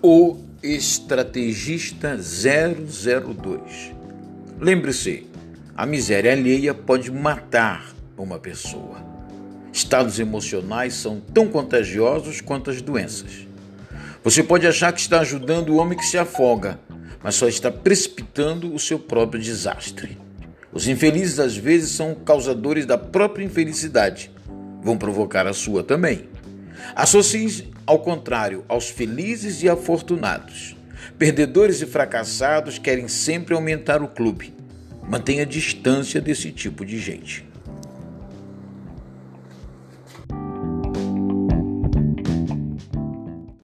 O estrategista 002. Lembre-se, a miséria alheia pode matar uma pessoa. Estados emocionais são tão contagiosos quanto as doenças. Você pode achar que está ajudando o homem que se afoga, mas só está precipitando o seu próprio desastre. Os infelizes às vezes são causadores da própria infelicidade. Vão provocar a sua também. Associe-se, ao contrário, aos felizes e afortunados. Perdedores e fracassados querem sempre aumentar o clube. Mantenha distância desse tipo de gente.